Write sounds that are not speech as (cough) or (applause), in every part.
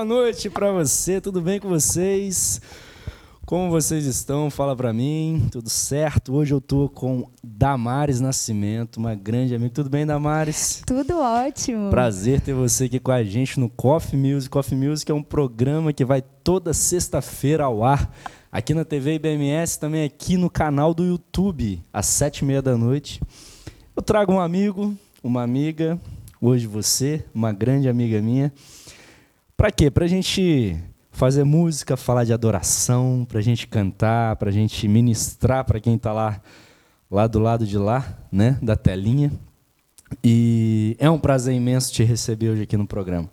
boa noite para você. Tudo bem com vocês? Como vocês estão? Fala para mim. Tudo certo? Hoje eu tô com Damares Nascimento, uma grande amiga. Tudo bem, Damares? Tudo ótimo. Prazer ter você aqui com a gente no Coffee Music. Coffee Music é um programa que vai toda sexta-feira ao ar aqui na TV IBMS, também aqui no canal do YouTube, às sete e meia da noite. Eu trago um amigo, uma amiga, hoje você, uma grande amiga minha. Para quê? Para a gente fazer música, falar de adoração, para a gente cantar, para a gente ministrar para quem está lá, lá do lado de lá, né, da telinha. E é um prazer imenso te receber hoje aqui no programa.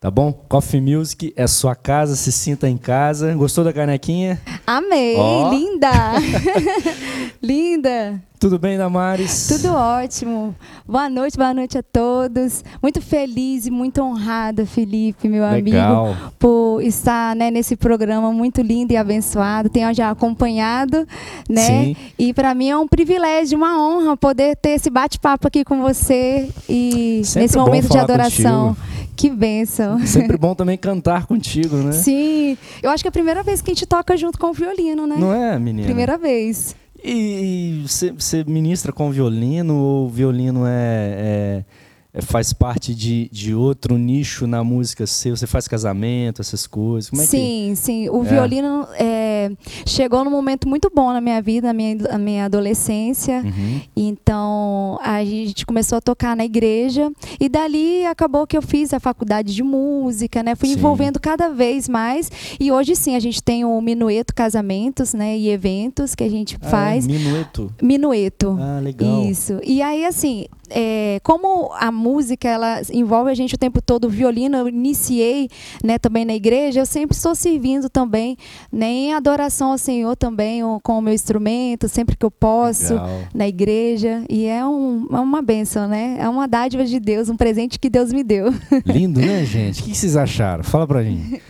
Tá bom? Coffee Music é sua casa, se sinta em casa. Gostou da canequinha? Amei, oh. linda! (laughs) linda! Tudo bem, Damares? Tudo ótimo. Boa noite, boa noite a todos. Muito feliz e muito honrada, Felipe, meu Legal. amigo, por estar né, nesse programa muito lindo e abençoado. Tenho já acompanhado, né? Sim. E para mim é um privilégio, uma honra poder ter esse bate-papo aqui com você e Sempre nesse momento de adoração. Contigo. Que bênção. Sempre bom também cantar contigo, né? Sim. Eu acho que é a primeira vez que a gente toca junto com o violino, né? Não é, menina? Primeira vez. E você ministra com violino ou violino é, é, faz parte de, de outro nicho na música seu? Você faz casamento, essas coisas? Como é sim, que... sim. O é. violino é, chegou num momento muito bom na minha vida, na minha, na minha adolescência. Uhum. Então, a gente começou a tocar na igreja. E dali acabou que eu fiz a faculdade de música, né? Fui sim. envolvendo cada vez mais. E hoje sim, a gente tem o Minueto Casamentos, né? E eventos que a gente ah, faz. É, minueto? Minueto. Ah, legal. Isso. E aí, assim, é, como a música ela envolve a gente o tempo todo, o violino eu iniciei né, também na igreja, eu sempre estou servindo também né, em adoração ao Senhor também com o meu instrumento, sempre que eu posso, Legal. na igreja. E é, um, é uma benção, né? É uma dádiva de Deus, um presente que Deus me deu. (laughs) Lindo, né, gente? O que vocês acharam? Fala pra mim.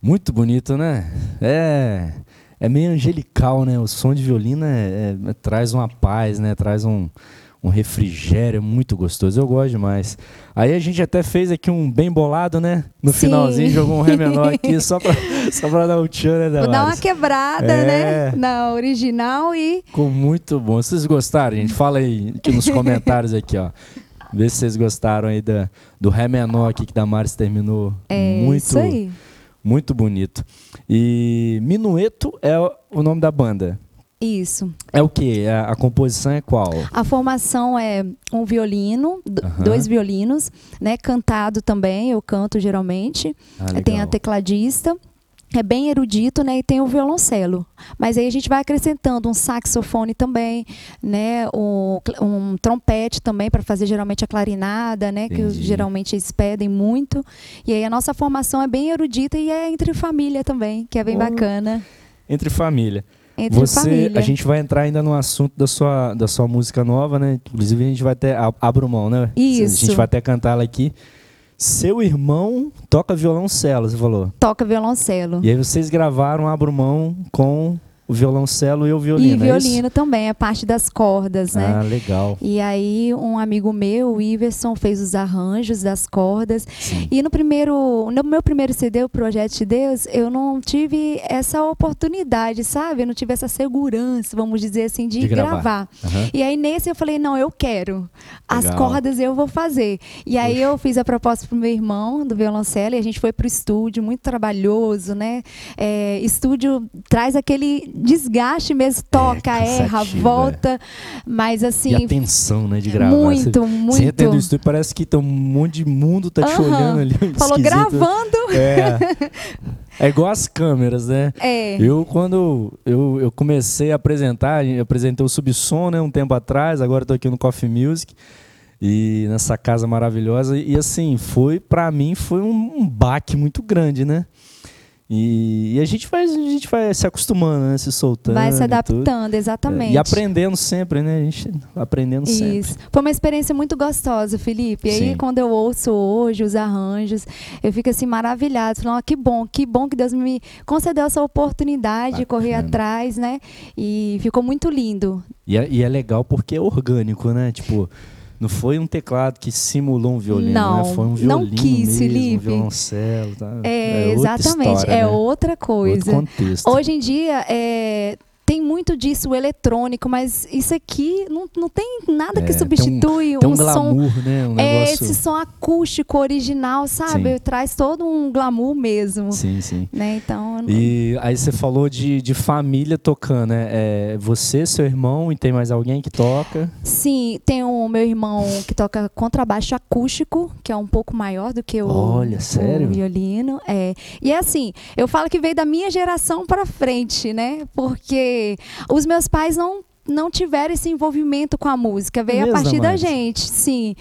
Muito bonito, né? É, é meio angelical, né? O som de violino é, é, traz uma paz, né? Traz um um refrigério muito gostoso. Eu gosto demais. Aí a gente até fez aqui um bem bolado, né? No Sim. finalzinho jogou um ré menor aqui (laughs) só pra, só pra dar um tchan, né, Vou dar uma quebrada, é. né? Na original e. Ficou muito bom. Vocês gostaram, gente? Fala aí aqui nos (laughs) comentários aqui, ó. Vê se vocês gostaram aí da, do ré menor aqui que Damares terminou. É muito, isso aí. Muito bonito. E Minueto é o nome da banda. Isso. É o que? A, a, composição é qual? A formação é um violino, Aham. dois violinos, né? Cantado também, eu canto geralmente. Ah, tem a tecladista. É bem erudito, né? E tem o violoncelo. Mas aí a gente vai acrescentando um saxofone também, né? Um, um trompete também para fazer geralmente a clarinada, né? Que os- Entendi. geralmente eles pedem muito. E aí a nossa formação é bem erudita e é entre família também, que é bem Oh, bacana. Entre família. Entre Você, família. a gente vai entrar ainda no assunto da sua, da sua música nova, né? Inclusive a gente vai até a- abro mão, né? A Isso. gente vai até cantar ela aqui. Seu irmão toca violoncelo, você falou. Toca violoncelo. E aí vocês gravaram Abro Mão com o violoncelo e o violino. E é violino também, a parte das cordas, né? Ah, legal. E aí um amigo meu, o Iverson, fez os arranjos das cordas. Sim. E no primeiro, no meu primeiro CD, o Projeto de Deus, eu não tive essa oportunidade, sabe? Eu não tive essa segurança, vamos dizer assim, de, De gravar. gravar. Aham. E aí nesse eu falei, não, eu quero. As Legal. cordas eu vou fazer. E aí eu fiz a proposta pro meu irmão do violoncelo e a gente foi pro estúdio, muito trabalhoso, né? É, estúdio traz aquele desgaste mesmo, toca, erra, cansativo, volta. Mas assim, E a tensão, né, de gravar. muito, Você, muito. Você entra no estúdio, parece que tem um monte de mundo tá te Aham. olhando ali. (laughs) Falou esquisito. gravando. É. É igual as câmeras, né? É. Eu, quando eu, eu comecei a apresentar, eu apresentei o Subsom, né, um tempo atrás, agora estou aqui no Coffee Music, e nessa casa maravilhosa, e assim, foi, para mim, foi um, um baque muito grande, né? E, e a gente vai, a gente vai se acostumando, né, se soltando. Vai se adaptando, exatamente. E aprendendo sempre, né? A gente aprendendo sempre. Isso. Foi uma experiência muito gostosa, Felipe. E aí, Sim. quando eu ouço hoje os arranjos, eu fico assim maravilhada. Falando, "Ah, que bom, que bom que Deus me concedeu essa oportunidade de correr Bacana. atrás, né? E ficou muito lindo. E é, e é legal porque é orgânico, né? Tipo, não foi um teclado que simulou um violino, Não, né? Foi um não violino quis, mesmo, Felipe. um violoncelo. Tá? É, outra exatamente. história, é né? outra coisa. Outro contexto. Hoje em dia, é, tem muito disso eletrônico, mas isso aqui não, não tem nada É, que tem um- substitui Tem um um som glamour, né? Um É negócio... esse som acústico original, sabe? Sim. Traz todo um glamour mesmo. Sim, sim. Né? Então, E aí você falou de, de família tocando, né? É você, seu irmão e tem mais alguém que toca? sim, tem o meu irmão que toca contrabaixo acústico, que é um pouco maior do que o, Olha, o sério? violino. É. E é assim, eu falo que veio da minha geração para frente, né? Porque os meus pais não não tiveram esse envolvimento com a música. Veio Mesmo, a partir da Damares? gente, sim.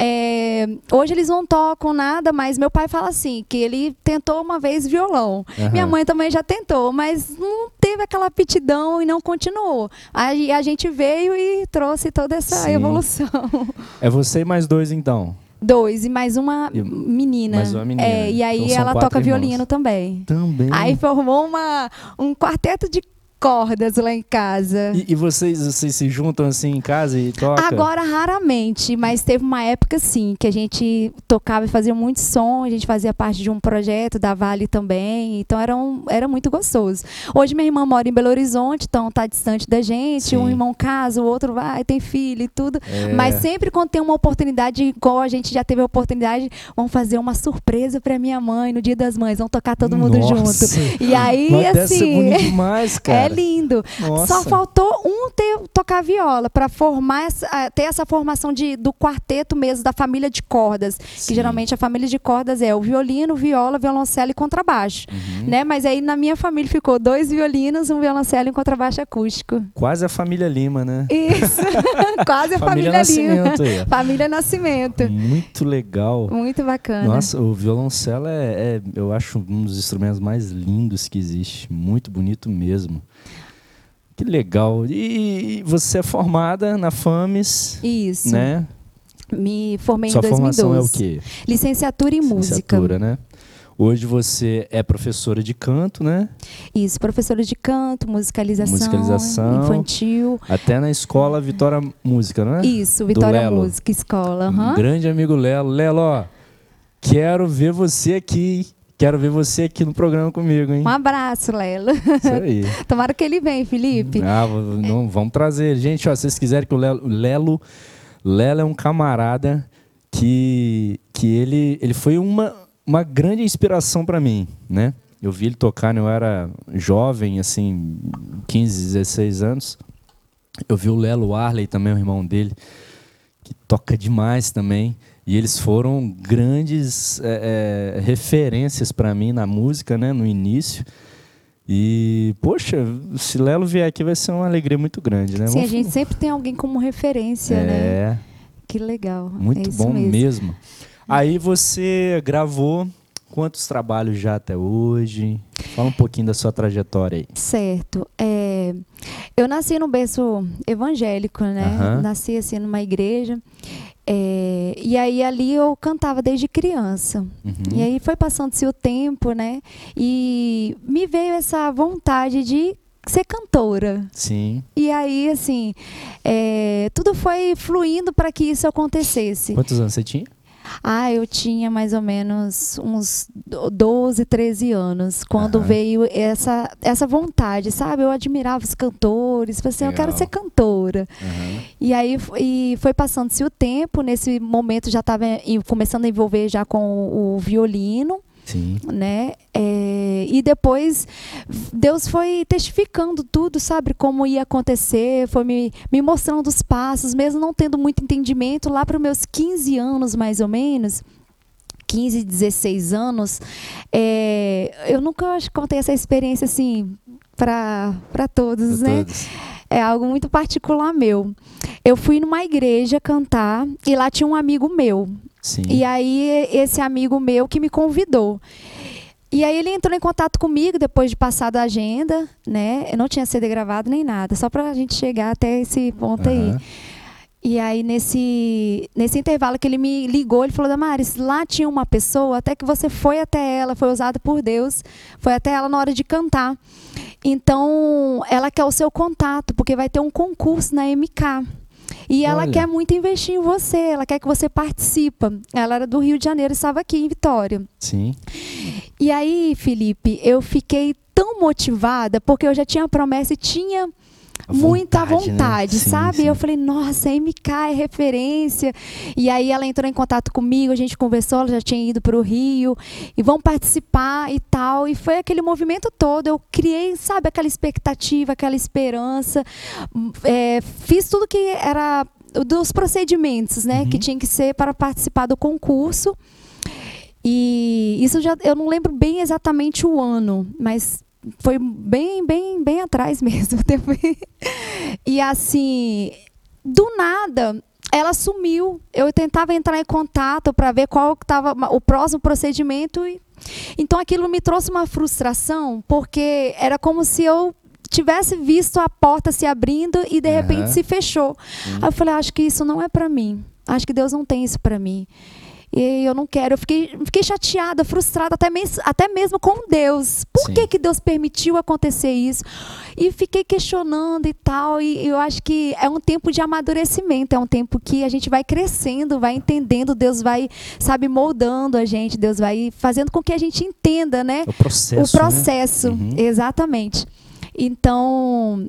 É, hoje eles não tocam nada, mas meu pai fala assim, que ele tentou uma vez violão. Aham. Minha mãe também já tentou, mas não teve aquela aptidão e não continuou. Aí a gente veio e trouxe toda essa Sim. evolução. (laughs) É você e mais dois, então. Dois e mais uma E menina. mais uma menina. É, e aí Então ela toca irmãos. violino também. Também. Aí formou uma, um quarteto de cordas lá em casa. E, e vocês, vocês se juntam assim em casa e tocam? Agora, raramente, mas teve uma época, sim, que a gente tocava e fazia muito som, a gente fazia parte de um projeto da Vale também, então era, um, era muito gostoso. Hoje minha irmã mora em Belo Horizonte, então tá distante da gente, Sim. um irmão casa, o outro vai, tem filho e tudo. É. Mas sempre quando tem uma oportunidade, igual a gente já teve a oportunidade, vamos fazer uma surpresa pra minha mãe no Dia das Mães, vamos tocar todo mundo Nossa. junto. E aí, Mas assim, demais, (laughs) cara. é lindo. Nossa. Só faltou um ter, tocar viola para formar essa- ah, ter essa formação de, do quarteto mesmo da família de cordas, Sim. que geralmente a família de cordas é o violino, viola, violoncelo e contrabaixo, Uhum. né? Mas aí na minha família ficou dois violinos, um violoncelo e um contrabaixo acústico. Quase a família Lima, né? Isso, (laughs) quase a Família família, Lima. Nascimento ó. Família Nascimento. Muito legal. Muito bacana. Nossa, o violoncelo é, é, eu acho, um dos instrumentos mais lindos que existe. Muito bonito mesmo. Que legal. E você é formada na FAMES, Isso. né? Me formei Sua em 2012. formação é o quê? Licenciatura em música. Licenciatura, né? Hoje você é professora de canto, né? Isso, professora de canto, musicalização, Musicalização. infantil. Até na escola Vitória Música, não é? Isso, Vitória. Música Escola. Um aham. grande amigo Lelo. Lelo, ó, quero ver você aqui. Quero ver você aqui no programa comigo, hein? Um abraço, Lelo. Isso aí. (laughs) Tomara que ele venha, Felipe. Ah, não, vamos trazer. Gente, ó, se vocês quiserem que o Lelo, Lelo, Lelo é um camarada que, que ele, ele foi uma, uma grande inspiração para mim, né? Eu vi ele tocar, eu era jovem, assim, 15, 16 anos. Eu vi o Lelo Arley também, o irmão dele, que toca demais também. E eles foram grandes é, é, referências para mim na música, né? No início. E, poxa, se Lelo vier aqui vai ser uma alegria muito grande, né? Sim, a Vamos- gente sempre tem alguém como referência, né? É, Que legal. muito é bom mesmo. mesmo. Aí você gravou quantos trabalhos já até hoje? Fala um pouquinho da sua trajetória aí. Certo. É, eu nasci num berço evangélico, né? Nasci assim numa igreja. É, e aí ali eu cantava desde criança. Uhum. E aí foi passando-se o tempo, né? E me veio essa vontade de ser cantora. Sim. E aí, assim, é, tudo foi fluindo para que isso acontecesse. Quantos anos você tinha? Ah, eu tinha mais ou menos uns 12, 13 anos, quando Aham. veio essa, essa vontade, sabe? Eu admirava os cantores, falei assim, eu quero Legal. ser cantora. Aham. E aí e foi passando-se o tempo, nesse momento já estava começando a envolver já com o violino, Sim. né? É, e depois Deus foi testificando tudo, sabe? Como ia acontecer, foi me, me mostrando os passos, mesmo não tendo muito entendimento, lá para os meus 15 anos, mais ou menos. 15, 16 anos, é, eu nunca acho contei essa experiência assim para todos, Pra né? todos. É algo muito particular meu. Eu fui numa igreja cantar e lá tinha um amigo meu. Sim. E aí, esse amigo meu que me convidou. E aí, ele entrou em contato comigo depois de passar da agenda, né? Eu não tinha CD gravado nem nada, só pra gente chegar até esse ponto aí. E aí, nesse, nesse intervalo que ele me ligou, ele falou: Damares, lá tinha uma pessoa, até que você foi até ela, foi usada por Deus, foi até ela na hora de cantar. Então, ela quer o seu contato, porque vai ter um concurso na MK. E ela Olha. quer muito investir em você, ela quer que você participa. Ela era do Rio de Janeiro e estava aqui em Vitória. Sim. E aí, Felipe, eu fiquei tão motivada, porque eu já tinha a promessa e tinha Muita vontade, né? Sim, sabe? sim. Eu falei, nossa, MK é referência. E aí ela entrou em contato comigo, a gente conversou, ela já tinha ido para o Rio, e vão participar e tal. E foi aquele movimento todo. Eu criei, sabe, aquela expectativa, aquela esperança. É, fiz tudo que era dos procedimentos, né? Uhum. Que tinha que ser para participar do concurso. E isso já eu não lembro bem exatamente o ano, mas foi bem, bem, bem atrás (laughs) mesmo. E assim, do nada, ela sumiu. Eu tentava entrar em contato para ver qual estava o próximo procedimento. E... Então aquilo me trouxe uma frustração, porque era como se eu tivesse visto a porta se abrindo e de repente uhum. se fechou. Uhum. Aí eu falei, acho que isso não é para mim. Acho que Deus não tem isso para mim. E eu não quero. Eu fiquei, fiquei chateada, frustrada, até, mes, até mesmo com Deus. Por que, que Deus permitiu acontecer isso? E fiquei questionando e tal. E eu acho que é um tempo de amadurecimento, é um tempo que a gente vai crescendo, vai entendendo, Deus vai, sabe, moldando a gente, Deus vai fazendo com que a gente entenda, né? O processo. O processo, né? uhum. exatamente. Então,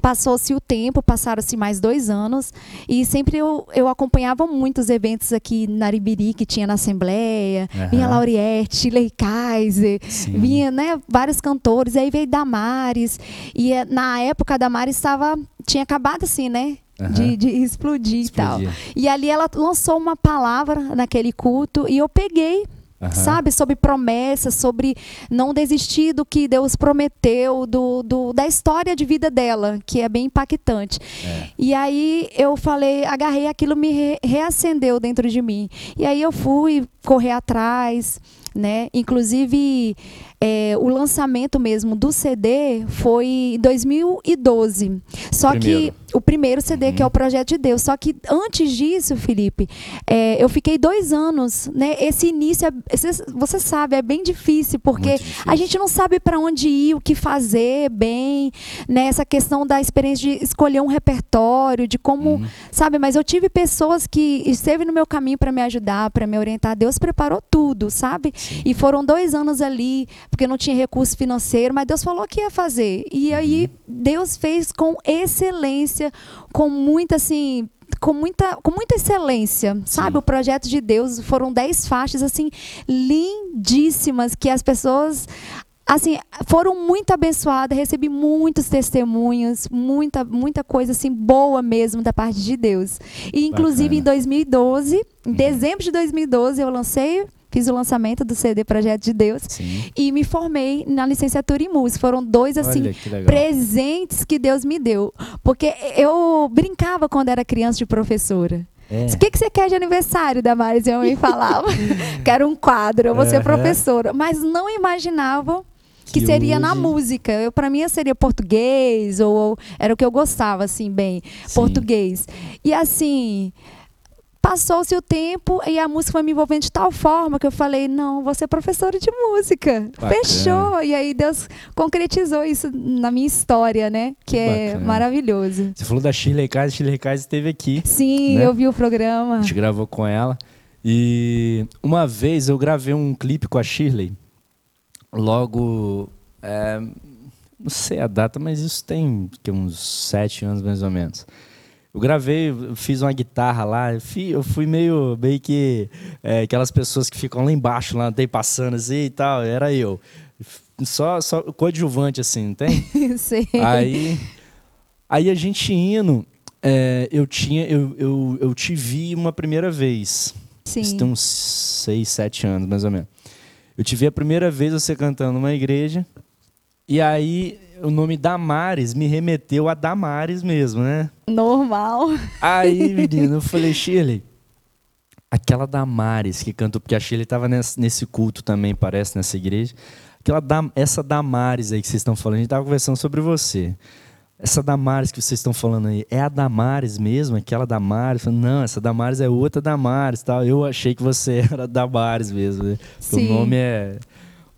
Passou-se o tempo, passaram-se mais dois anos e sempre eu, eu acompanhava muitos eventos aqui na Aribiri que tinha na Assembleia, uhum. vinha Lauriette, Lei Kaiser, Sim. vinha né, vários cantores, aí veio Damares e eh, na época a Damares estava, tinha acabado assim, né? Uhum. De, de, explodir, explodir e tal. E ali ela lançou uma palavra naquele culto e eu peguei Uhum. Sabe? Sobre promessas, sobre não desistir do que Deus prometeu, do, do, da história de vida dela, que é bem impactante. É. E aí eu falei, agarrei aquilo, me re reacendeu dentro de mim. E aí eu fui correr atrás, né? Inclusive, é, o lançamento mesmo do CD foi em 2012. Só primeiro. que o primeiro CD, uhum. que é o Projeto de Deus. Só que antes disso, Felipe, é, eu fiquei dois anos, né? Esse início, é, você sabe, é bem difícil, porque difícil. a gente não sabe para onde ir, o que fazer bem, né? Essa questão da experiência de escolher um repertório, de como, uhum. sabe? Mas eu tive pessoas que esteve no meu caminho para me ajudar, para me orientar. Deus preparou tudo, sabe? Sim. E foram dois anos ali, porque não tinha recurso financeiro, mas Deus falou que ia fazer. E aí uhum. Deus fez com excelência com muita assim, com muita, com muita excelência, sabe? Sim. O projeto de Deus foram dez faixas assim lindíssimas que as pessoas assim foram muito abençoadas, recebi muitos testemunhos, muita muita coisa assim boa mesmo da parte de Deus. E inclusive Bacana. em 2012, em uhum. dezembro de 2012 eu lancei fiz o lançamento do CD Projeto de Deus Sim. e me formei na licenciatura em música. Foram dois assim que presentes que Deus me deu, porque eu brincava quando era criança de professora. É. O que, que você quer de aniversário, Damares? Eu me falava. (laughs) Quero um quadro, eu vou ser professora. Mas não imaginava que, que seria hoje... na música. Eu para mim seria português ou, ou, era o que eu gostava assim bem, Sim. português. E assim, Passou-se o tempo e a música foi me envolvendo de tal forma que eu falei: não, vou ser professora de música. Bacana. Fechou. E aí Deus concretizou isso na minha história, né? Que é Bacana. maravilhoso. Você falou da Shirley Kaiser, Shirley Kaiser esteve aqui. Sim, né? eu vi o programa. A gente gravou com ela. E uma vez eu gravei um clipe com a Shirley. Logo. É, não sei a data, mas isso tem que, uns sete anos mais ou menos. Eu gravei, fiz uma guitarra lá, eu fui meio, meio que é, aquelas pessoas que ficam lá embaixo, lá, tem passando assim e tal, era eu. Só, só coadjuvante assim, não tem? (laughs) Sei. Aí, aí a gente indo, é, eu tinha, eu, eu, eu te vi uma primeira vez. Sim. Isso tem uns seis, sete anos, mais ou menos. Eu te vi a primeira vez você cantando numa igreja, e aí o nome Damares me remeteu a Damares mesmo, né? Normal. Aí, (laughs) menino, eu falei, Shirley, aquela Damares que cantou, porque a Shirley estava nesse culto também, parece, nessa igreja. Aquela, essa Damares aí que vocês estão falando, a gente estava conversando sobre você. Essa Damares que vocês estão falando aí, é a Damares mesmo? Aquela Damares? Não, essa Damares é outra Damares. Tal. Eu achei que você (laughs) era Damares mesmo. Né? O nome é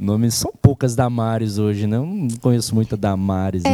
Nomes são poucas Damares hoje, né? Eu não conheço muita Damares. Não.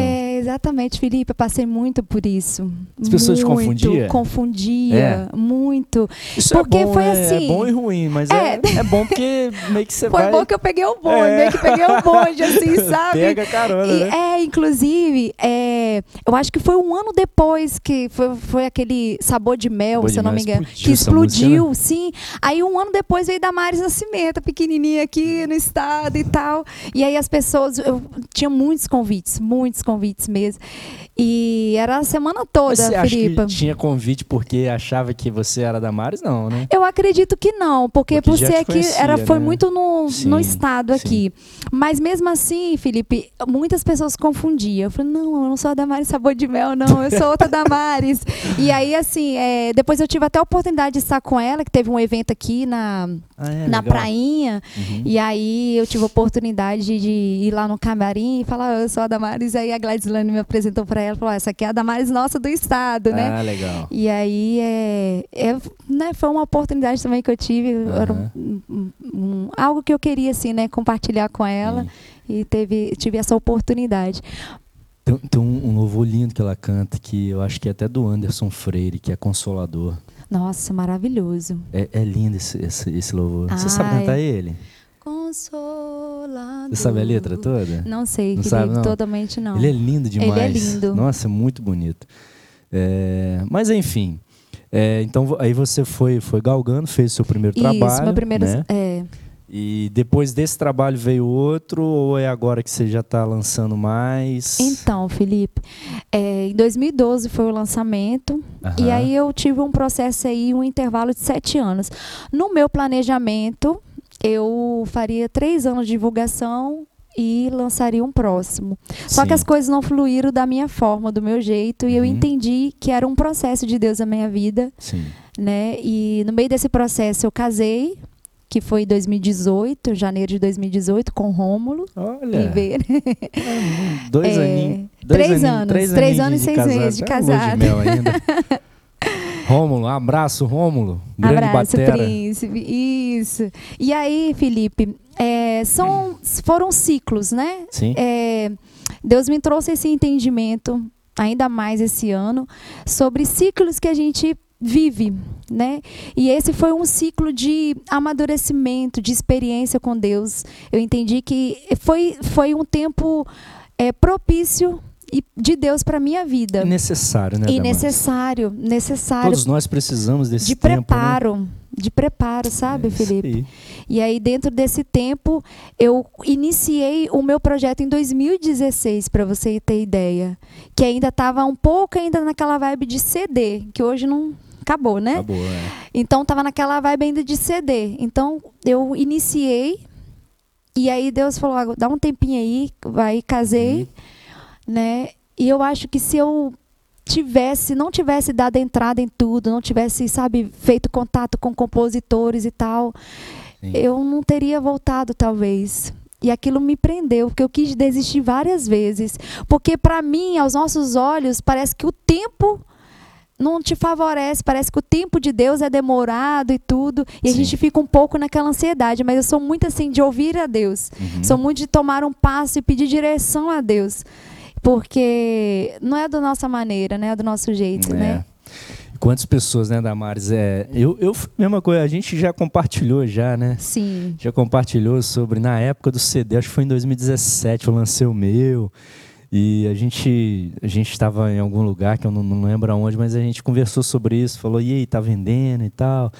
É, exatamente, Felipe. Eu passei muito por isso. As pessoas muito, te confundiam? Confundia, é. muito. Isso é porque é bom, foi né? assim. É bom e ruim, mas é, é, é bom porque meio que você foi vai. Foi bom que eu peguei o bonde, é. meio que peguei o bonde, assim, (laughs) sabe? Pega carona, e, né? É, inclusive, é, eu acho que foi um ano depois que foi, foi aquele sabor de mel, sabor se eu não me engano, explodiu que explodiu, música, né? sim. Aí um ano depois veio Damares Nascimento, pequenininha aqui no estado e tal. E aí as pessoas, eu tinha muitos convites, muitos convites mesmo. E era a semana toda, Mas você Filipe. acha que tinha convite porque achava que você era Damares? Não, né? Eu acredito que não, porque, Porque te aqui, conhecia, era, foi né? muito no, Sim, no estado sim. aqui. Mas mesmo assim, Felipe, muitas pessoas confundiam. Eu falei, não, eu não sou a Damares Sabor de Mel, não, eu sou outra Damares. (laughs) e aí, assim, é, depois eu tive até a oportunidade de estar com ela, que teve um evento aqui na, Ah, é, na legal. prainha. Uhum. E aí eu tive a oportunidade de ir lá no camarim e falar, "Ah, eu sou a Damares. Aí a Gladys Lane me apresentou para ela falou, "Ah, essa aqui é a Damares nossa do estado, né? Ah, legal. E aí é, é, né, foi uma oportunidade também que eu tive, era um- um- um- algo que eu queria assim, né, compartilhar com ela Sim. e teve tive essa oportunidade. Tem, tem um, um louvor lindo que ela canta, que eu acho que é até do Anderson Freire, que é Consolador. Nossa, maravilhoso. É, é lindo esse, esse, esse louvor. Você sabe Ai. cantar ele? Consolador. Você sabe a letra toda? Não sei, Não Felipe, sabe, não? totalmente não. Ele é lindo Ele é demais. lindo. Nossa, é muito bonito. É, mas enfim. é, então aí você foi, foi galgando, fez o seu primeiro trabalho. Isso, meu primeiro. né? É, E depois desse trabalho veio outro, ou é agora que você já está lançando mais? Então, Felipe, é, em 2012 foi o lançamento. E aí eu tive um processo aí, um intervalo de sete anos. No meu planejamento, eu faria três anos de divulgação e lançaria um próximo. Só Sim. que as coisas não fluíram da minha forma, do meu jeito, e eu Uhum. entendi que era um processo de Deus na minha vida, Sim. né? E no meio desse processo eu casei, que foi em 2018, janeiro de 2018, com Rômulo. Olha. E ver. (laughs) Dois É, aninhos. Três aninhos- anos, Três, anos e seis meses de casado. ainda. (laughs) Rômulo, abraço, Rômulo. Grande Abraço, batera. príncipe. Isso. E aí, Felipe, é, são, foram ciclos, né? Sim. É, Deus me trouxe esse entendimento, ainda mais esse ano, sobre ciclos que a gente vive, né? E esse foi um ciclo de amadurecimento, de experiência com Deus. Eu entendi que foi, foi um tempo é, propício e- de Deus para minha vida. É necessário, né, E necessário, necessário Todos nós precisamos desse de tempo, né? preparo, de preparo, sabe, É Felipe? aí. E aí, dentro desse tempo, eu iniciei o meu projeto em 2016, para você ter ideia. Que ainda estava um pouco ainda naquela vibe de CD, que hoje não acabou, né? Acabou, é. Então, estava naquela vibe ainda de CD. Então, eu iniciei, e aí Deus falou, "Ah, dá um tempinho aí, vai, casei, Uhum. Né? E eu acho que se eu tivesse, não tivesse dado entrada em tudo, não tivesse, sabe, feito contato com compositores e tal, Sim. eu não teria voltado talvez. E aquilo me prendeu, porque eu quis desistir várias vezes, porque para mim, aos nossos olhos, parece que o tempo não te favorece, parece que o tempo de Deus é demorado e tudo, e a Sim. gente fica um pouco naquela ansiedade, mas eu sou muito assim de ouvir a Deus. Uhum. Sou muito de tomar um passo e pedir direção a Deus. Porque não é da nossa maneira, né? É do nosso jeito, né? É. Quantas pessoas, né, Damares? É, eu, eu, mesma coisa, a gente já compartilhou já, né? Sim. Já compartilhou sobre, na época do CD, acho que foi em 2017, eu lancei o meu. E a gente a gente estava em algum lugar que eu não, não lembro aonde, mas a gente conversou sobre isso, falou, e aí, tá vendendo e tal.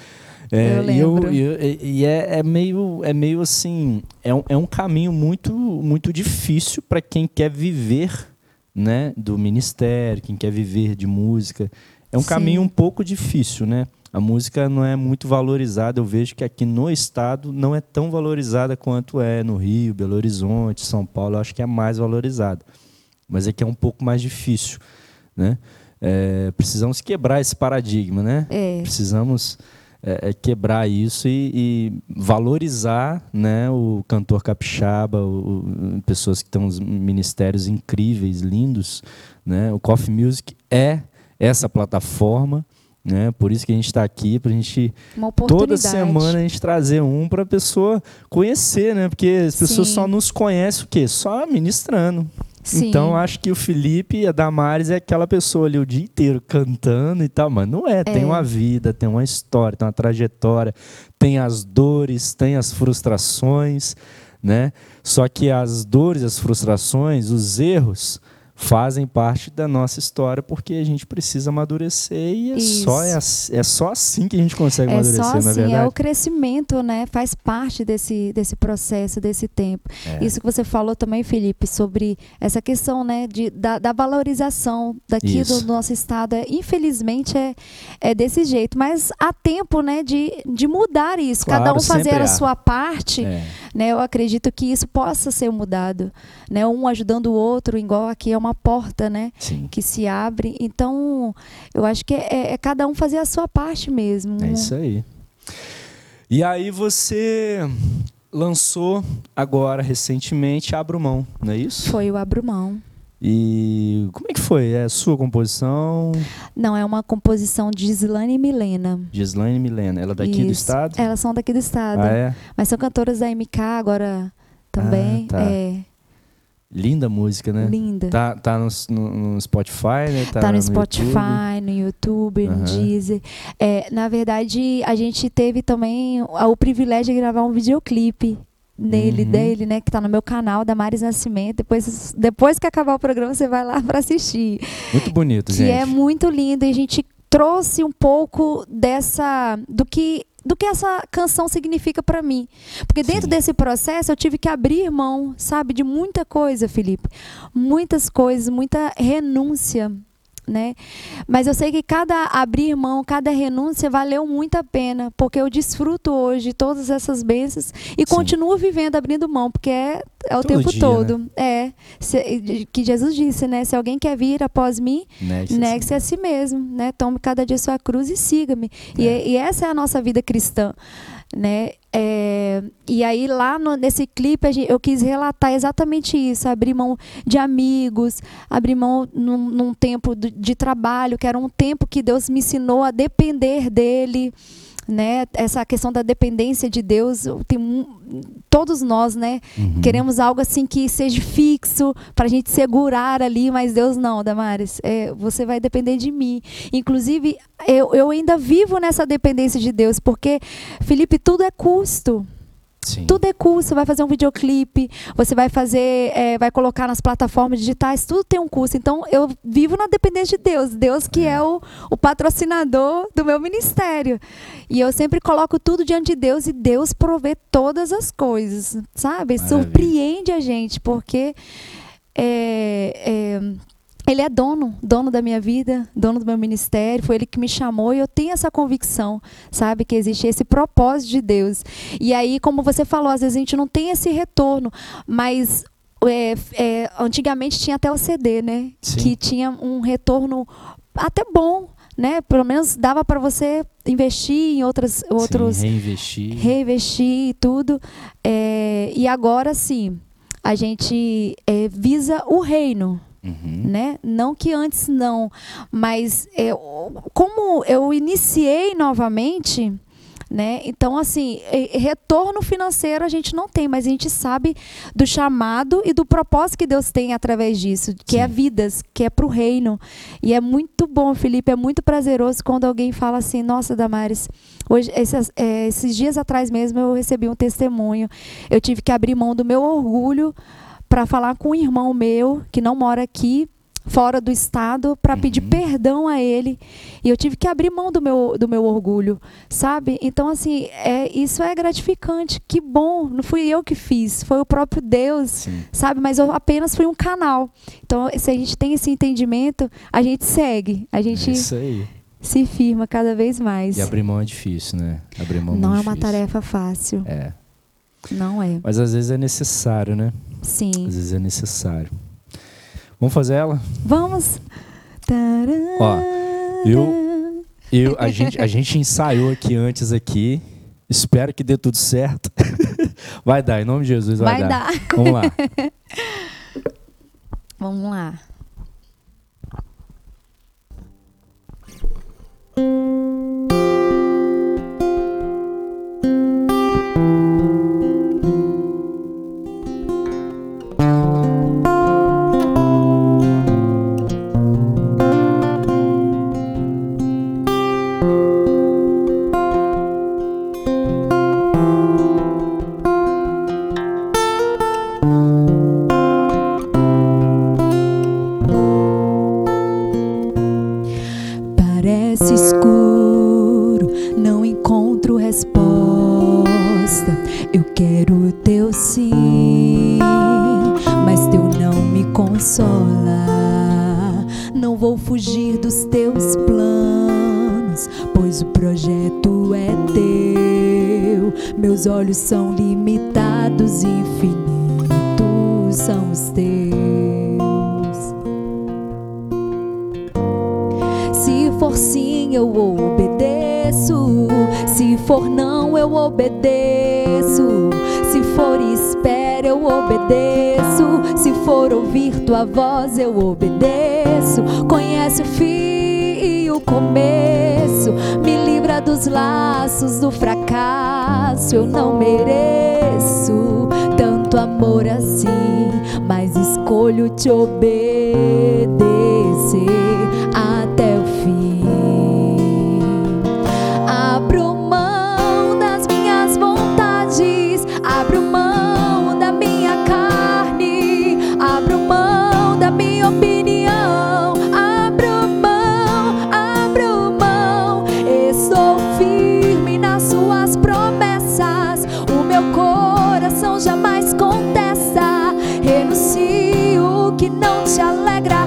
É, Eu e eu- lembro. e eu- e- e é, é meio, é meio assim, é um, é um caminho muito, muito difícil para quem quer viver né, do ministério, quem quer viver de música. É um Sim. caminho um pouco difícil, né? A música não é muito valorizada. Eu vejo que aqui no estado não é tão valorizada quanto é no Rio, Belo Horizonte, São Paulo. Eu acho que é mais valorizada. Mas aqui é um pouco mais difícil, né? É, precisamos quebrar esse paradigma, né? É. Precisamos é, é, quebrar isso e, e valorizar né, o cantor capixaba, o, o- pessoas que estão nos ministérios incríveis, lindos. Né? O Coffee Music é essa plataforma, né? por isso que a gente está aqui, para a gente toda semana a gente trazer um para a pessoa conhecer, né? porque as pessoas Sim. só nos conhecem o quê? Só ministrando. Sim. Então acho que o Felipe e a Damares é aquela pessoa ali o dia inteiro cantando e tal, mas não é. Tem É. uma vida, tem uma história, tem uma trajetória, tem as dores, tem as frustrações, né? Só que as dores, as frustrações, os erros fazem parte da nossa história porque a gente precisa amadurecer e é, só, é, é só assim que a gente consegue é amadurecer, só na assim, verdade. É o crescimento, né? Faz parte desse, desse processo, desse tempo. É. Isso que você falou também, Felipe, sobre essa questão, né, de, da, da valorização daqui Isso. do nosso estado. É, infelizmente é, é desse jeito, mas há tempo, né, de, de mudar isso. Cada Claro, um fazer a há. sua parte. É. né, eu acredito que isso possa ser mudado, né, um ajudando o outro, igual aqui é uma porta, né, Sim. que se abre. Então, eu acho que é, é cada um fazer a sua parte mesmo. É isso aí. E aí você lançou agora recentemente Abro Mão, não é isso? Foi o Abro Mão. E como é que foi? É a sua composição? Não, é uma composição de Islane e Milena. Gislaine Milena, ela é daqui do Isso. estado? Elas são daqui do estado. Ah, é? Mas são cantoras da MK agora também. Ah, tá. É, Linda música, né? linda. Tá, tá no, no- no Spotify, né? Tá, no YouTube. Spotify, no YouTube, Aham. no Deezer. É, na verdade, a gente teve também o, privilégio de gravar um videoclipe nele, Uhum. dele, né? Que tá no meu canal, da Maris Nascimento. Depois, depois que acabar o programa, você vai lá (laughs) para assistir. Muito bonito, que gente. é muito lindo e a gente trouxe um pouco dessa do que do que essa canção significa para mim. Porque dentro Sim. desse processo eu tive que abrir mão, sabe, de muita coisa, Felipe. Muitas coisas, muita renúncia, né? Mas eu sei que cada abrir mão, cada renúncia valeu muito a pena, porque eu desfruto hoje todas essas bênçãos e Sim. continuo vivendo abrindo mão, porque é, é o Todo tempo dia, todo. É, Se- que Jesus disse, né? Se alguém quer vir após mim, Negue-se a si mesmo, né? Tome cada dia sua cruz e siga-me. E, É. e essa é a nossa vida cristã, né? É, e aí lá no- nesse clipe gente- eu quis relatar exatamente isso, abrir mão de amigos, abrir mão num, num tempo de, de trabalho, que era um tempo que Deus me ensinou a depender dele, né? Essa questão da dependência de Deus, tem um- todos nós, né? Uhum. Queremos algo assim que seja fixo para a gente segurar ali, mas Deus não, Damares. É, você vai depender de mim. Inclusive, eu, eu ainda vivo nessa dependência de Deus, porque, Felipe, tudo é custo. Sim. Tudo é. Você vai fazer um videoclipe, você vai fazer, é, vai colocar nas plataformas digitais, tudo tem um custo. Então, eu vivo na dependência de Deus. Deus que é o, o patrocinador do meu ministério. E eu sempre coloco tudo diante de Deus e Deus provê todas as coisas, sabe? Maravilha. Surpreende a gente, porque é, é, ele é dono, dono da minha vida, dono do meu ministério, foi ele que me chamou e eu tenho essa convicção, sabe, que existe esse propósito de Deus. E aí, como você falou, às vezes a gente não tem esse retorno, mas é, é, antigamente tinha até o CD, né? Sim. Que tinha um retorno até bom, né? Pelo menos dava para você investir em outras, outros, Sim, reinvestir. reinvestir e tudo. É, e agora sim, a gente é, visa o reino, Uhum. né? Não que antes não, mas é, o- como eu iniciei novamente, né? Então assim, é, retorno financeiro a gente não tem, mas a gente sabe do chamado e do propósito que Deus tem através disso, que é Sim. vidas, que é para o reino. E é muito bom, Felipe, é muito prazeroso quando alguém fala assim, nossa, Damares, hoje esses, é, esses dias atrás mesmo eu recebi um testemunho. Eu tive que abrir mão do meu orgulho para falar com um irmão meu que não mora aqui, fora do estado, para pedir Uhum. perdão a ele. E eu tive que abrir mão do meu, do meu orgulho, sabe? Então, assim, é, isso é gratificante. Que bom, não fui eu que fiz, foi o próprio Deus, Sim. sabe? Mas eu apenas fui um canal. Então, se a gente tem esse entendimento, a gente segue, a É gente isso aí. se firma cada vez mais. E abrir mão é difícil, né? Abrir mão Não é muito uma difícil. tarefa fácil. É. Não é. Mas às vezes é necessário, né? Sim. Às vezes é necessário. Vamos fazer ela? Vamos. Ó, eu, eu a, gente, a gente ensaiou aqui antes aqui. Espero que dê tudo certo. (laughs) Vai dar, em nome de Jesus vai, vai dar. dar. Vamos lá. (laughs) Vamos lá. Música tua voz, eu obedeço. Conhece o fim e o começo. Me livra dos laços do fracasso. Eu não mereço tanto amor assim, mas escolho te obedecer que não te alegra,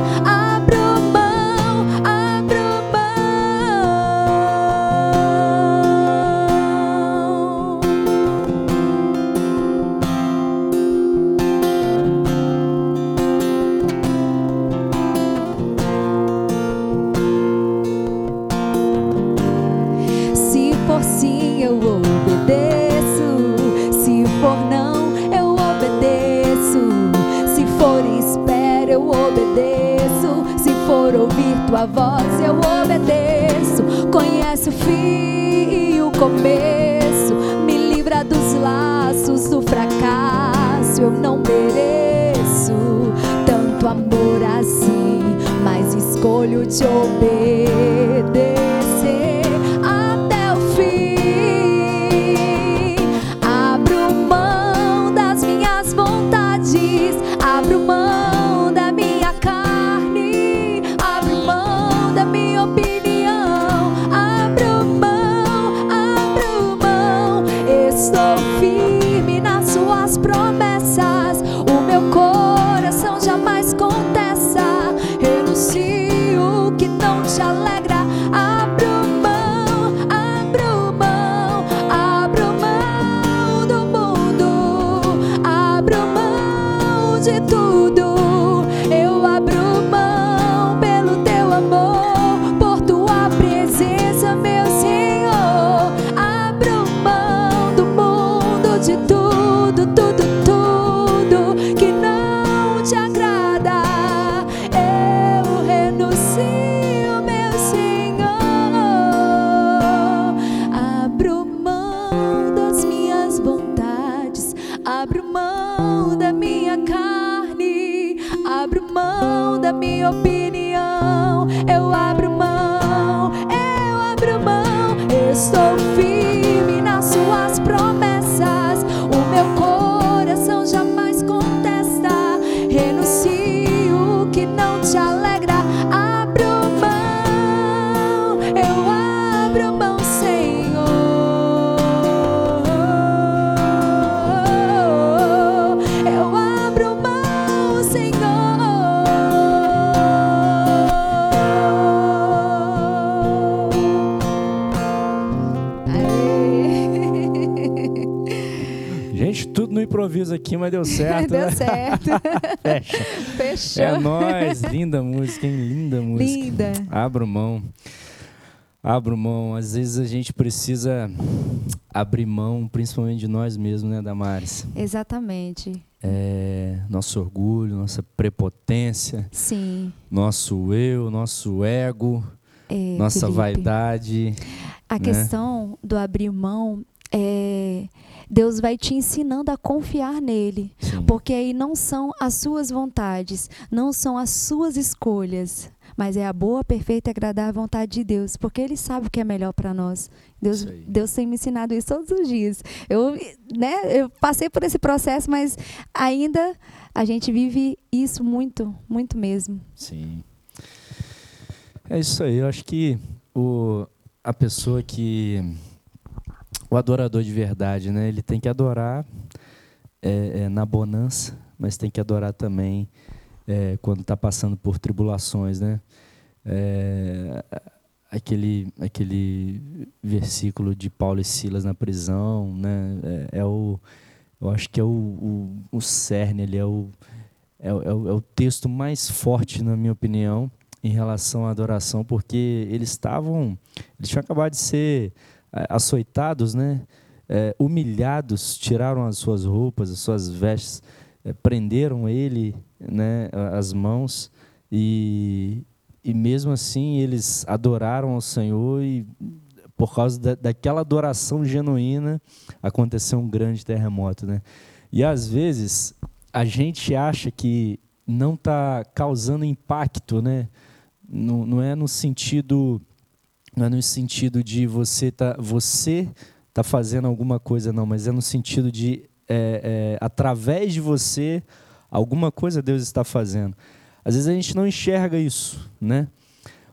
Fechou. É nóis. Linda música, hein? Linda música. Linda. Abro mão. Abro mão. Às vezes a gente precisa abrir mão, principalmente de nós mesmos, né, Damares? Exatamente. É, nosso orgulho, nossa prepotência, Sim. nosso eu, nosso ego, É, nossa Felipe. vaidade. A né? questão do abrir mão é Deus vai te ensinando a confiar nele, Sim. porque aí não são as suas vontades, não são as suas escolhas, mas é a boa, perfeita e agradável vontade de Deus, porque ele sabe o que é melhor para nós. Deus. Deus tem me ensinado isso todos os dias. Eu, né, eu passei por esse processo, mas ainda a gente vive isso muito, muito mesmo. Sim. É isso aí. Eu acho que o, a pessoa que. O adorador de verdade, né? Ele tem que adorar é, é, na bonança, mas tem que adorar também é, quando está passando por tribulações, né? É, aquele, aquele versículo de Paulo e Silas na prisão, né? É, é o, eu acho que é o, o, o cerne, ele é o, é, é, o, é o texto mais forte, na minha opinião, em relação à adoração, porque eles estavam, eles tinham acabado de ser é, açoitados, né? É, humilhados, tiraram as suas roupas, as suas vestes, é, prenderam ele, né, as mãos e, e mesmo assim eles adoraram ao Senhor e por causa da, daquela adoração genuína aconteceu um grande terremoto, né? E às vezes a gente acha que não está causando impacto, né? Não, não, é no sentido não é no sentido de você tá você tá fazendo alguma coisa não, mas é no sentido de é, é, através de você alguma coisa Deus está fazendo. Às vezes a gente não enxerga isso, né?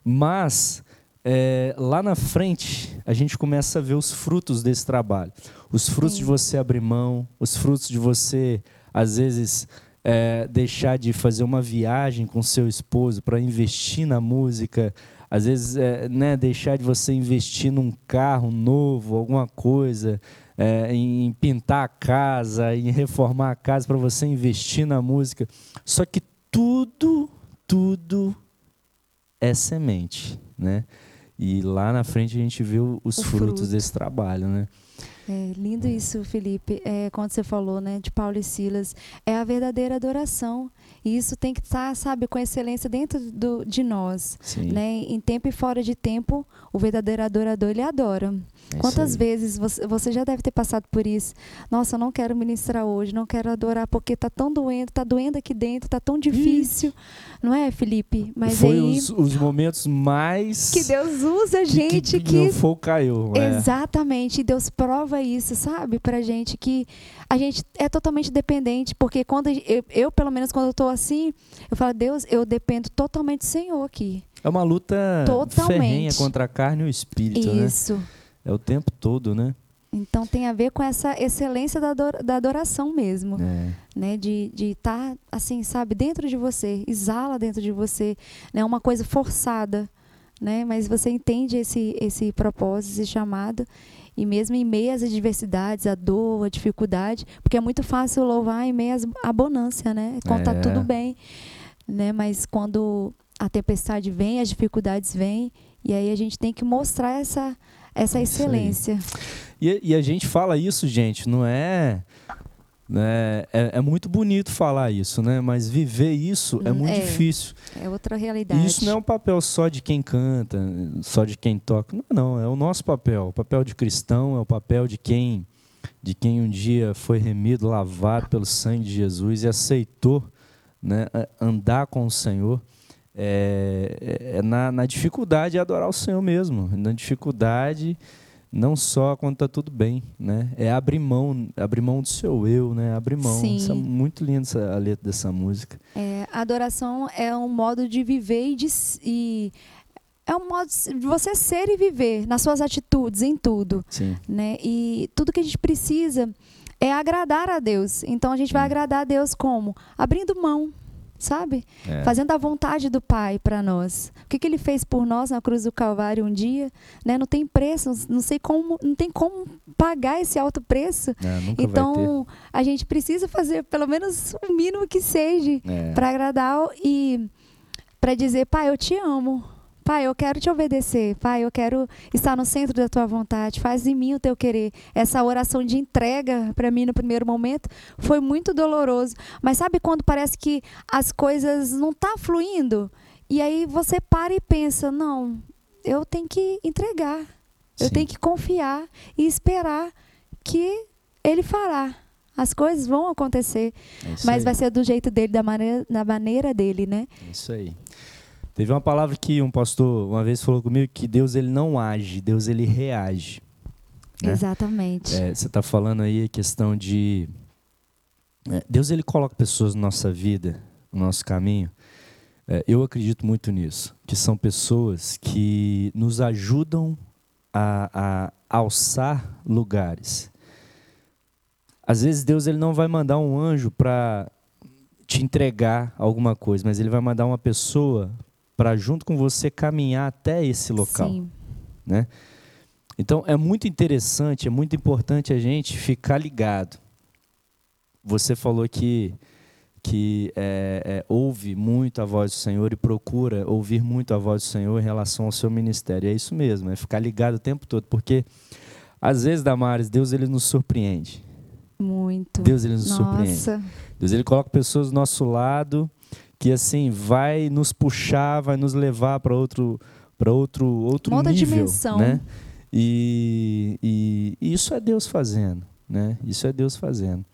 Mas é, lá na frente a gente começa a ver os frutos desse trabalho, os frutos Sim. de você abrir mão, os frutos de você às vezes é, deixar de fazer uma viagem com seu esposo para investir na música, às vezes é, né, deixar de você investir num carro novo, alguma coisa, é, em pintar a casa, em (laughs) reformar a casa para você investir na música. Só que tudo, tudo é semente, né? E lá na frente a gente vê os frutos fruto. desse trabalho, né? É lindo isso, Felipe. É, quando você falou, né, de Paulo e Silas, é a verdadeira adoração. E isso tem que estar, sabe, com excelência dentro do, de nós, Sim. né? Em tempo e fora de tempo, o verdadeiro adorador ele adora. É Quantas vezes você, você, já deve ter passado por isso? Nossa, eu não quero ministrar hoje, não quero adorar porque está tão doendo, está doendo aqui dentro, está tão difícil, não é, Felipe? Mas Foi aí os, os, momentos mais que Deus usa a gente que, que, que... fogo caiu. É. Exatamente, e Deus prova isso, sabe, para gente que a gente é totalmente dependente, porque quando eu, eu pelo menos quando eu estou assim, eu falo Deus, eu dependo totalmente do Senhor aqui. É uma luta totalmente. ferrenha contra a carne e o espírito, né? Isso. né? É o tempo todo, né? Então tem a ver com essa excelência da adoração mesmo, é. né? De estar tá, assim, sabe, dentro de você, exala dentro de você, né? Uma coisa forçada, né? Mas você entende esse esse propósito, esse chamado e mesmo em meio às adversidades, a dor, a dificuldade, porque é muito fácil louvar em meio à bonância, né? Quando tá é. tudo bem, né? Mas quando a tempestade vem, as dificuldades vêm, e aí a gente tem que mostrar essa essa excelência. E, e, a gente fala isso, gente, não é, né, é. É, muito bonito falar isso, né? Mas viver isso é muito é, difícil. É outra realidade. isso não é um papel só de quem canta, só de quem toca. Não, não, é o nosso papel. O papel de cristão é o papel de quem, de quem um dia foi remido, lavado pelo sangue de Jesus e aceitou né, andar com o Senhor é, é, é na, na dificuldade é adorar o Senhor mesmo, na dificuldade não só quando está tudo bem, né? É abrir mão, abrir mão do seu eu, né? Abrir mão. Sim. Isso é muito lindo essa, a letra dessa música. É, a adoração é um modo de viver e, de, e é um modo de você ser e viver nas suas atitudes, em tudo, Sim. né? E tudo que a gente precisa é agradar a Deus. Então a gente vai agradar a Deus como abrindo mão sabe? É. Fazendo a vontade do Pai para nós. O que, que Ele fez por nós na cruz do Calvário um dia, né? Não tem preço, não sei como, não tem como pagar esse alto preço. É, então a gente precisa fazer pelo menos o mínimo que seja é. para agradar e para dizer, Pai, eu te amo. Pai, eu quero te obedecer. Pai, eu quero estar no centro da tua vontade. Faz em mim o teu querer. Essa oração de entrega para mim no primeiro momento foi muito doloroso. Mas sabe quando parece que as coisas não tá fluindo? E aí você para e pensa: não, eu tenho que entregar. Sim. Eu tenho que confiar e esperar que ele fará. As coisas vão acontecer, é mas aí. vai ser do jeito dele, da maneira, da maneira dele, né? É isso aí. Teve uma palavra que um pastor uma vez falou comigo que Deus ele não age, Deus ele reage. Né? Exatamente. É, você está falando aí a questão de é, Deus ele coloca pessoas na nossa vida, no nosso caminho, É, eu acredito muito nisso, que são pessoas que nos ajudam a, a alçar lugares. Às vezes Deus ele não vai mandar um anjo para te entregar alguma coisa, mas ele vai mandar uma pessoa para junto com você caminhar até esse local, Sim. né? Então é muito interessante, é muito importante a gente ficar ligado. Você falou que que é, é, ouve muito a voz do Senhor e procura ouvir muito a voz do Senhor em relação ao seu ministério. É isso mesmo, é ficar ligado o tempo todo, porque às vezes, Damares, Deus ele nos surpreende. Muito. Deus ele nos surpreende. Nossa. Deus ele coloca pessoas do nosso lado que assim vai nos puxar, vai nos levar para outro para outro outro Uma nível, dimensão. né? E, e- e isso é Deus fazendo, né? Isso é Deus fazendo.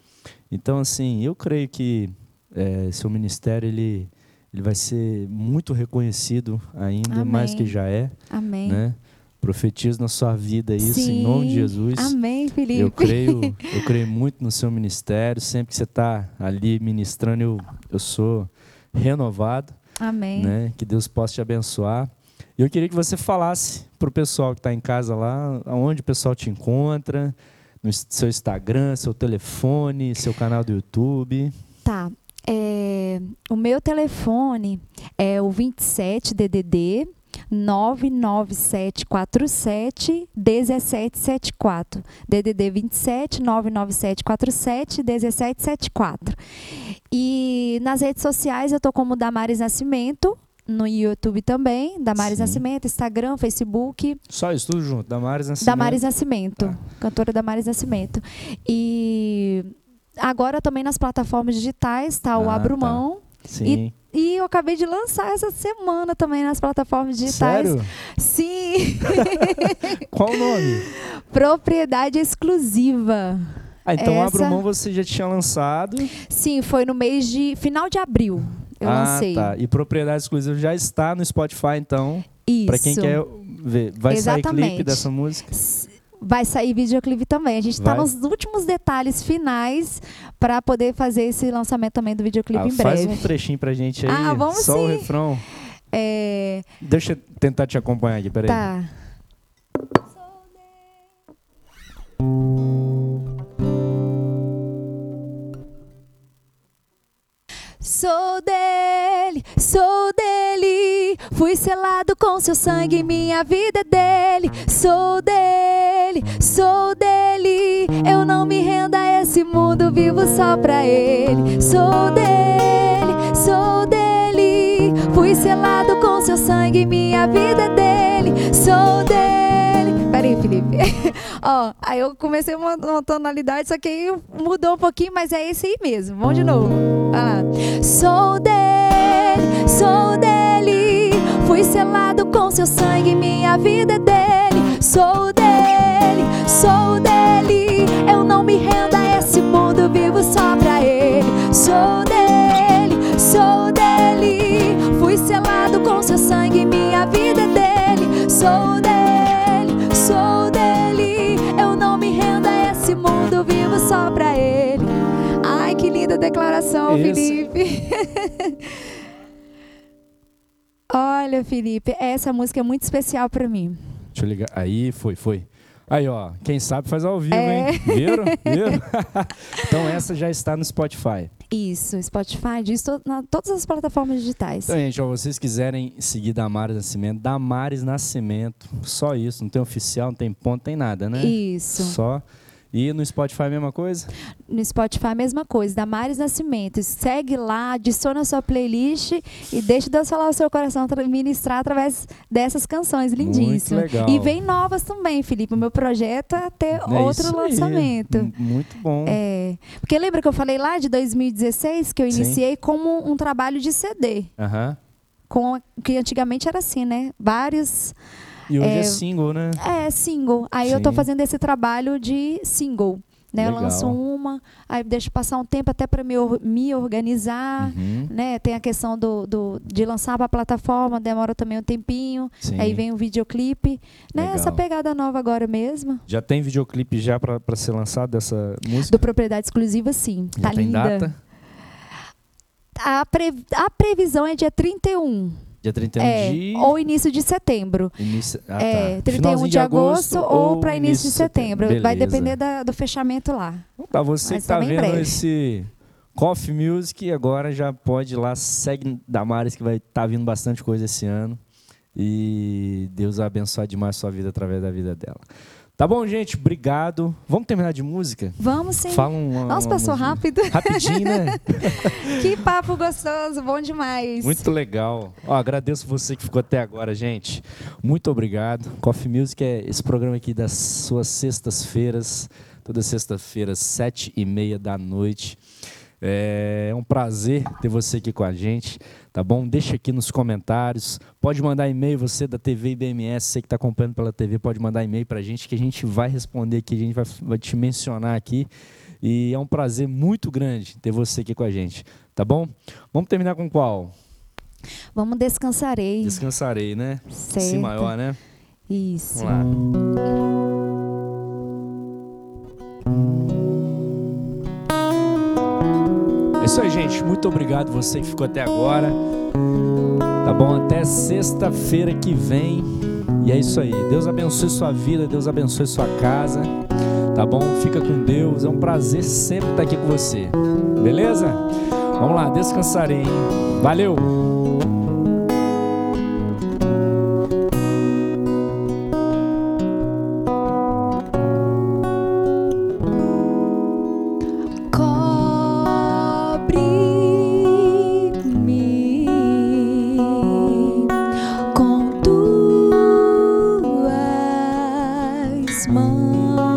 Então assim, eu creio que eh, seu ministério ele ele vai ser muito reconhecido ainda Amém. mais que já é, Amém. né? Profetizo na sua vida isso em Sim. nome de Jesus. Amém, Felipe. Eu creio, (laughs) eu creio muito no seu ministério. Sempre que você está ali ministrando, eu, eu sou renovado, Amém. né? Que Deus possa te abençoar. E eu queria que você falasse para o pessoal que está em casa lá, aonde o pessoal te encontra, no seu Instagram, seu telefone, seu canal do YouTube. Tá. É, o meu telefone é o 27 DDD 99747 1774. DDD 27 99747 1774. E nas redes sociais eu tô como Damares Nascimento, no YouTube também, Damares Sim. Nascimento, Instagram, Facebook. Só isso tudo junto, Damares Nascimento. Damares Nascimento, Tá. cantora Damares Nascimento. E agora também nas plataformas digitais tá o Ah, Abro tá. Mão. Sim. E eu acabei de lançar essa semana também nas plataformas digitais. Sério? Sim, (laughs) Qual o nome? propriedade exclusiva. Ah, então Essa- Abro Mão você já tinha lançado. Sim, foi no mês de final de abril. Eu ah, lancei. tá. E Propriedade Exclusiva já está no Spotify, então. Isso. Pra quem quer ver, vai sair clipe Exatamente. dessa música? Vai sair videoclipe também. A gente está nos últimos detalhes finais para poder fazer esse lançamento também do videoclipe Ah, em faz breve. um trechinho pra gente aí. Ah, vamos só o sim. refrão. É, Deixa eu tentar te acompanhar aqui, peraí. tá. Sou dele, sou dele. Fui selado com seu sangue, minha vida é dele. Sou dele, sou dele. Eu não me rendo a esse mundo, vivo só pra ele. Sou dele, sou dele. Fui selado com seu sangue, minha vida é dele. Sou dele. Peraí, Felipe. (laughs) Ó, aí eu comecei uma, uma tonalidade, só que aí mudou um pouquinho, mas é esse aí mesmo. Vamos de novo. Vai lá. Sou dele, sou dele. Fui selado com seu sangue, minha vida é dele. Sou dele, sou dele. Eu não me rendo a esse mundo, vivo só pra ele. Sou dele, sou dele. Fui selado com seu sangue, minha vida é dele. Sou dele, sou dele. Eu não me rendo a esse mundo, vivo só pra ele. Ai, que linda declaração, Esse- Felipe. (laughs) Olha, Felipe, essa música é muito especial pra mim. Deixa eu ligar. Aí, foi, foi. Aí, ó, quem sabe faz ao vivo, É. hein? Viram? (laughs) Viram? (laughs) então essa já está no Spotify. Isso, Spotify, diz to na, todas as plataformas digitais. Então, gente, ó, vocês quiserem seguir Damares Nascimento, Damares Nascimento, só isso, não tem oficial, não tem ponto, não tem nada, né? Isso. Só. E no Spotify a mesma coisa? No Spotify, a mesma coisa, Damares Nascimento. Segue lá, adiciona a sua playlist e deixa Deus falar o seu coração, tra- ministrar através dessas canções lindíssimas. legal. E vem novas também, Felipe. O meu projeto é ter É outro aí. lançamento. M- Muito bom. É, porque lembra que eu falei lá de 2016 que eu Sim. iniciei como um trabalho de CD, Aham. com que antigamente era assim, né? Vários E hoje é, É, single, né? é single. Aí eu tô Sim. fazendo esse trabalho de single, né? Eu lanço uma, aí deixo passar um tempo até para me, me organizar, Uhum. né? Tem a questão do, do- de lançar para a plataforma, demora também um tempinho. Sim. Aí vem o videoclipe, né? Essa pegada nova agora mesmo. Já tem videoclipe já pra ser lançado dessa música? Do propriedade exclusiva, sim. Já tá tem linda. data? A, pre, a previsão é dia 31. Dia 31 É, de. ou início de setembro. Início... Ah, é, tá. 31 Finalzinho de agosto ou para início de setembro. Vai depender da- do fechamento lá. Pra você Mas que tá tá vendo breve. esse Coffee Music, agora já pode ir lá, segue Damares que vai estar vindo bastante coisa esse ano. E Deus vai abençoar demais a sua vida através da vida dela. Tá bom, gente? Obrigado. Vamos terminar de música? Vamos sim. Fala uma, Nossa, uma passou música. rápido. Rapidinho, né? (laughs) que papo gostoso, bom demais. Muito legal. Ó, agradeço você que ficou até agora, gente. Muito obrigado. Coffee Music é esse programa aqui das suas sextas-feiras, toda sexta-feira, sete e meia da noite. É um prazer ter você aqui com a gente, tá bom? Deixa aqui nos comentários. Pode mandar e-mail, você da TV IBMS, você que está acompanhando pela TV, pode mandar e-mail para a gente que a gente vai responder aqui, a gente vai, vai te mencionar aqui. E é um prazer muito grande ter você aqui com a gente, tá bom? Vamos terminar com qual? Vamos descansarei. Descansarei, né? Certo. Si maior, né? Isso. Vamos lá. Isso aí, gente. Muito obrigado você que ficou até agora. Tá bom? Até sexta-feira que vem. E é isso aí. Deus abençoe sua vida, Deus abençoe sua casa. Tá bom? Fica com Deus. É um prazer sempre estar aqui com você. Beleza? Vamos lá, descansarei. hein? Valeu! smile.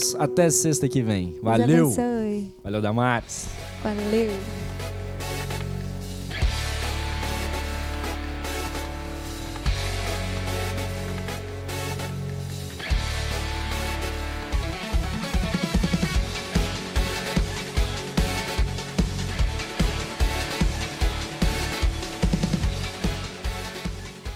Deus. Até sexta que vem. Valeu. Valeu, Damares. Valeu.